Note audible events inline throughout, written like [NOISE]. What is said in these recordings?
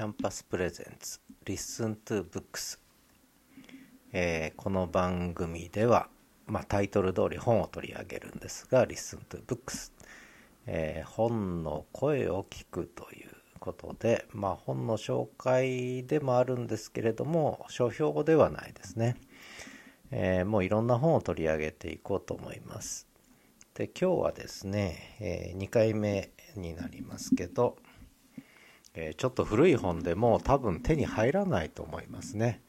キャンパス presents Listen to Books、えー、この番組では、まあ、タイトル通り本を取り上げるんですが Listen to Books、えー、本の声を聞くということで、まあ、本の紹介でもあるんですけれども書評ではないですね、えー、もういろんな本を取り上げていこうと思います。で今日はですね、え2回目になりますけどえー、ちょっと古い本でも多分手に入らないと思いますね。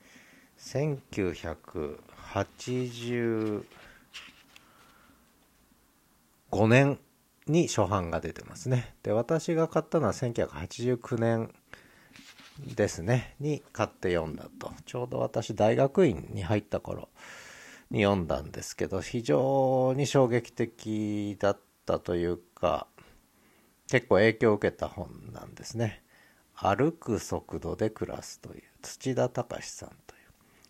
1985年に初版が出てますね。で私が買ったのは1989年ですね。に買って読んだと。ちょうど私大学院に入った頃に読んだんですけど非常に衝撃的だったというか結構影響を受けた本なんですね。歩く速度で暮らすという土田隆さんという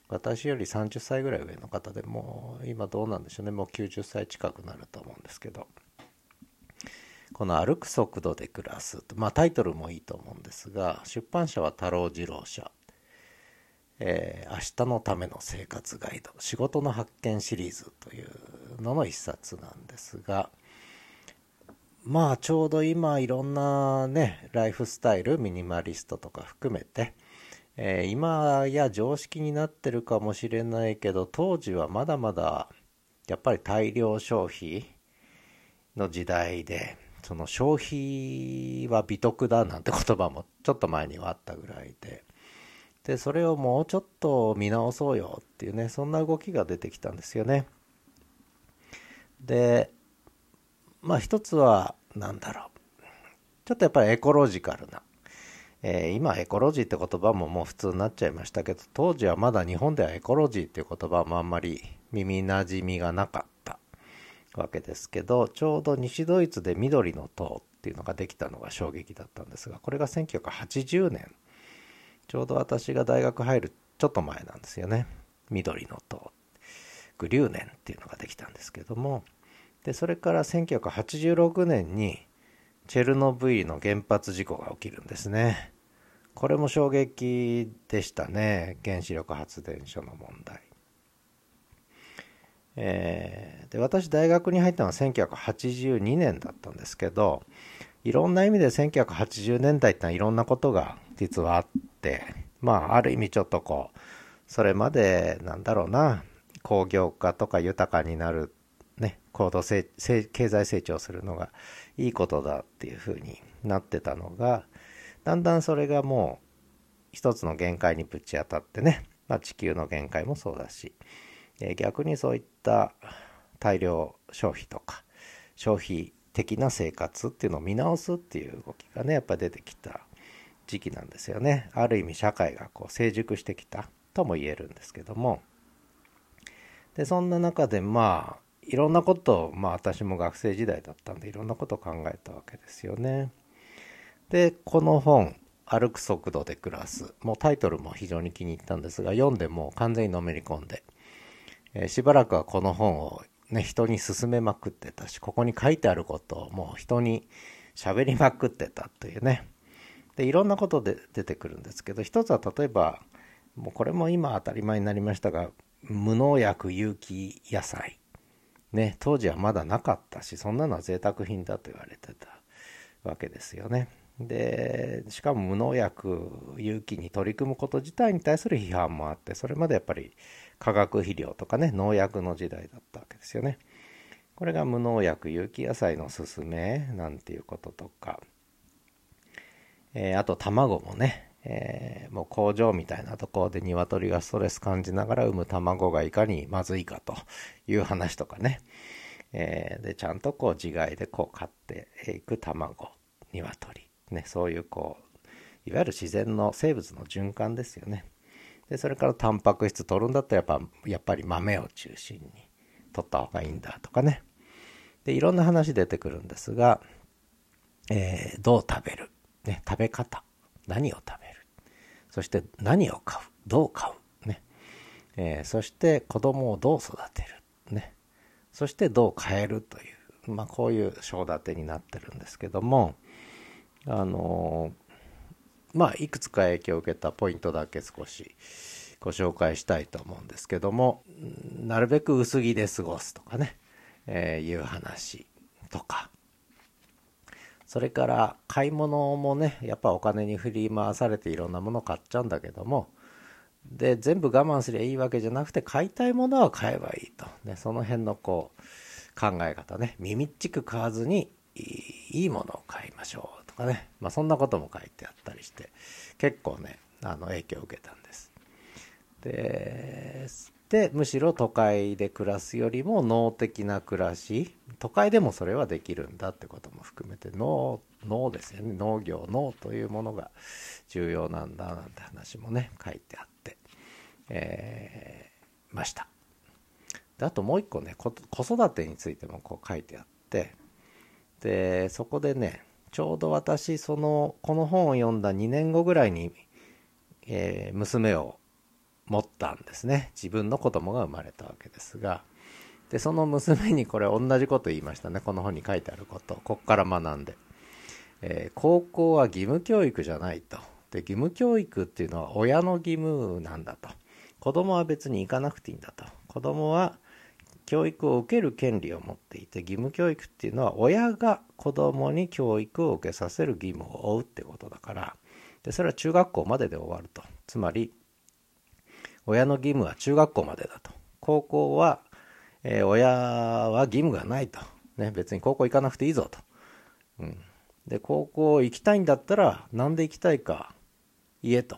私より30歳ぐらい上の方でもう今どうなんでしょうねもう90歳近くなると思うんですけどこの「歩く速度で暮らす」まあタイトルもいいと思うんですが出版社は太郎次郎社えー、明日のための生活ガイド仕事の発見シリーズというのの一冊なんですがまあちょうど今いろんなねライフスタイルミニマリストとか含めて、えー、今や常識になってるかもしれないけど当時はまだまだやっぱり大量消費の時代でその消費は美徳だなんて言葉もちょっと前にはあったぐらいででそれをもうちょっと見直そうよっていうねそんな動きが出てきたんですよね。でまあ一つは何だろう。ちょっとやっぱりエコロジカルな、えー、今エコロジーって言葉ももう普通になっちゃいましたけど当時はまだ日本ではエコロジーっていう言葉もあんまり耳なじみがなかった。わけですけどちょうど西ドイツで緑の塔っていうのができたのが衝撃だったんですがこれが1980年。ちょうど私が大学入るちょっと前なんですよね。緑の塔。グリューネンっていうのができたんですけどもでそれから1986年にチェルノブイリの原発事故が起きるんですね。これも衝撃でしたね。原子力発電所の問題。えー、で私大学に入ったのは1982年だったんですけどいろんな意味で1980年代ってのはいろんなことが実はあってまあある意味ちょっとこうそれまでなんだろうな工業化とか豊かになるね、高度経済成長するのがいいことだっていうふうになってたのが、だんだんそれがもう一つの限界にぶち当たってね、まあ、地球の限界もそうだし、え逆にそういった大量消費とか消費的な生活っていうのを見直すっていう動きがねやっぱ出てきた時期なんですよね。ある意味社会がこう成熟してきたとも言えるんですけども。でそんな中でまあいろんなことをまあ私も学生時代だったんでいろんなことを考えたわけですよね。でこの本「歩く速度で暮らす」もうタイトルも非常に気に入ったんですが読んでもう完全にのめり込んで、えー、しばらくはこの本を、ね、人に勧めまくってたしここに書いてあることをもう人に喋りまくってたというね。でいろんなことで出てくるんですけど一つは例えばもうこれも今当たり前になりましたが無農薬有機野菜。ね、当時はまだなかったし、そんなのは贅沢品だと言われてたわけですよね。で、しかも無農薬有機に取り組むこと自体に対する批判もあって、それまでやっぱり化学肥料とかね、農薬の時代だったわけですよね。これが無農薬有機野菜の勧めなんていうこととか、えー、あと卵もね、えー、もう工場みたいなところで鶏がストレス感じながら産む卵がいかにまずいかという話とかね、えー、でちゃんとこう自害でこう飼っていく卵鶏。ねそういうこういわゆる自然の生物の循環ですよね。でそれからタンパク質取るんだったらやっぱやっぱり豆を中心に取った方がいいんだとかね。でいろんな話出てくるんですが、えー、どう食べる、ね、食べ方。何を食べる？そして何を買う？どう買う？ね、えー、そして子供をどう育てる？ね。そしてどう変えるという？まあこういう章立てになってるんですけどもあのまあいくつか影響を受けたポイントだけ少しご紹介したいと思うんですけどもなるべく薄着で過ごすとかね、えー、いう話とか。それから買い物もねやっぱお金に振り回されていろんなもの買っちゃうんだけどもで全部我慢すりゃいいわけじゃなくて買いたいものは買えばいいと、ね、その辺のこう考え方ね。耳っちく買わずにいいものを買いましょうとかね、まあ、そんなことも書いてあったりして結構ねあの影響を受けたんです。ででむしろ都会で暮らすよりも脳的な暮らし。都会でもそれはできるんだってことも含めて脳脳ですよね。農業脳というものが重要なんだなんて話もね書いてあって、えー、ました。であともう一個ね子育てについてもこう書いてあってでそこでねちょうど私そのこの本を読んだ2年後ぐらいに、えー、娘を持ったんですね。自分の子供が生まれたわけですが。でその娘にこれ同じこと言いましたね。この本に書いてあること。こっから学んで、えー、高校は義務教育じゃないと。で義務教育っていうのは親の義務なんだと。子供は別に行かなくていいんだと。子供は教育を受ける権利を持っていて義務教育っていうのは親が子供に教育を受けさせる義務を負うってことだから。でそれは中学校までで終わると。つまり親の義務は中学校までだと。高校は、えー、親は義務がないと。ね、別に高校行かなくていいぞと。うん。で、高校行きたいんだったら、なんで行きたいか言えと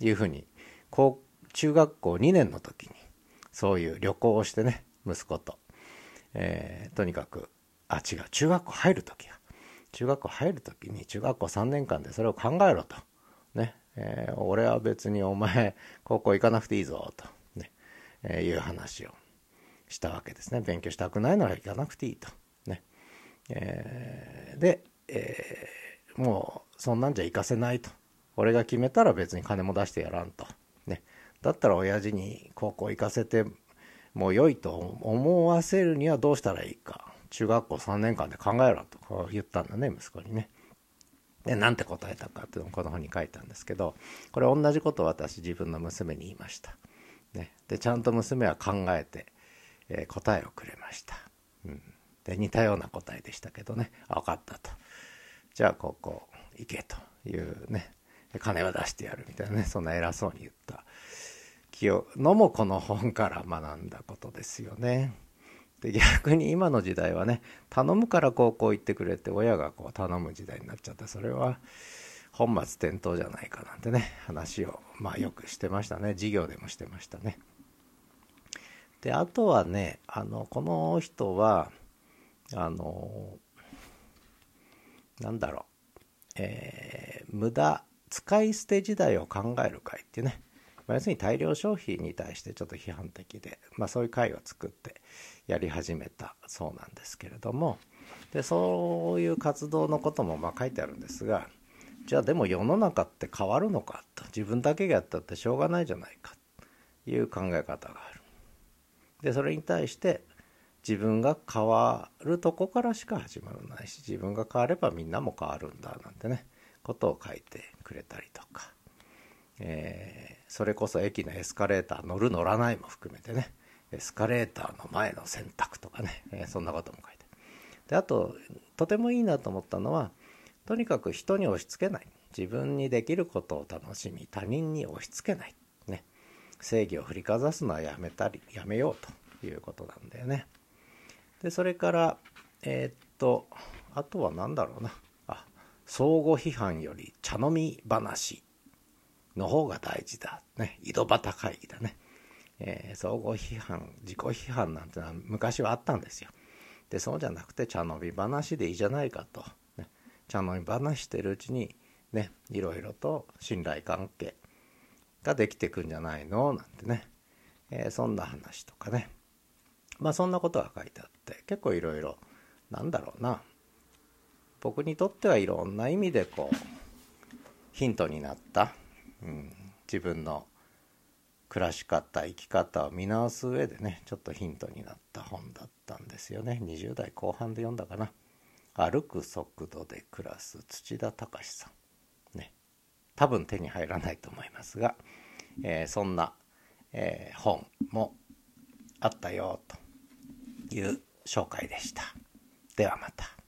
いうふうに、高中学校2年の時に、そういう旅行をしてね、息子と。えー、とにかく、あ、違う、中学校入る時や。中学校入る時に、中学校3年間でそれを考えろと。ね。えー、俺は別にお前 [LAUGHS] 高校行かなくていいぞとね、えー、いう話をしたわけですね。勉強したくないなら行かなくていいとね、えー、で、えー、もうそんなんじゃ行かせないと。俺が決めたら別に金も出してやらんとね。だったら親父に高校行かせてもう良いと思わせるにはどうしたらいいか。中学校3年間で考えろと言ったんだね息子にね。で、なんて答えたかっていうのをこの本に書いたんですけど、これ同じことを私自分の娘に言いました。ね、で、ちゃんと娘は考えて、えー、答えをくれました。うん。で、似たような答えでしたけどね、分かったと。じゃあ、ここ行けというね、金は出してやるみたいなね、そんな偉そうに言ったのもこの本から学んだことですよね。で逆に今の時代はね頼むから高校行ってくれて親がこう頼む時代になっちゃってそれは本末転倒じゃないかなんてね話をまあよくしてましたね。授業でもしてましたね。であとはねあのこの人はあのなんだろう。えー、無駄使い捨て時代を考える会っていうね。まあ、要するに大量消費に対してちょっと批判的で、まあ、そういう会を作ってやり始めたそうなんですけれどもでそういう活動のこともま書いてあるんですがじゃあでも世の中って変わるのかと自分だけがやったってしょうがないじゃないかという考え方がある。でそれに対して自分が変わるとこからしか始まらないし自分が変わればみんなも変わるんだなんてねことを書いてくれたりとか、えそれこそ駅のエスカレーター乗る乗らないも含めてねエスカレーターの前の選択とかね、えー、そんなことも書いて。であととてもいいなと思ったのはとにかく人に押し付けない。自分にできることを楽しみ他人に押し付けない、ね、正義を振りかざすのはやめたりやめようということなんだよね。でそれからえー、っとあとは何だろうな。あ相互批判より茶飲み話。の方が大事だ。ね。井戸端会議だね。えー、相互批判、自己批判なんてのは昔はあったんですよ。で、そうじゃなくて茶飲み話でいいじゃないかと。ね、茶飲み話してるうちに、ね、いろいろと信頼関係ができてくんじゃないの？なんてね。えー、そんな話とかね。まあそんなことが書いてあって、結構いろいろ、なんだろうな。僕にとってはいろんな意味でこう、ヒントになったうん、自分の暮らし方生き方を見直す上でねちょっとヒントになった本だったんですよね。20代後半で読んだかな。歩く速度で暮らす土田隆さん。ね。多分手に入らないと思いますが、えー、そんな、えー、本もあったよという紹介でした。ではまた。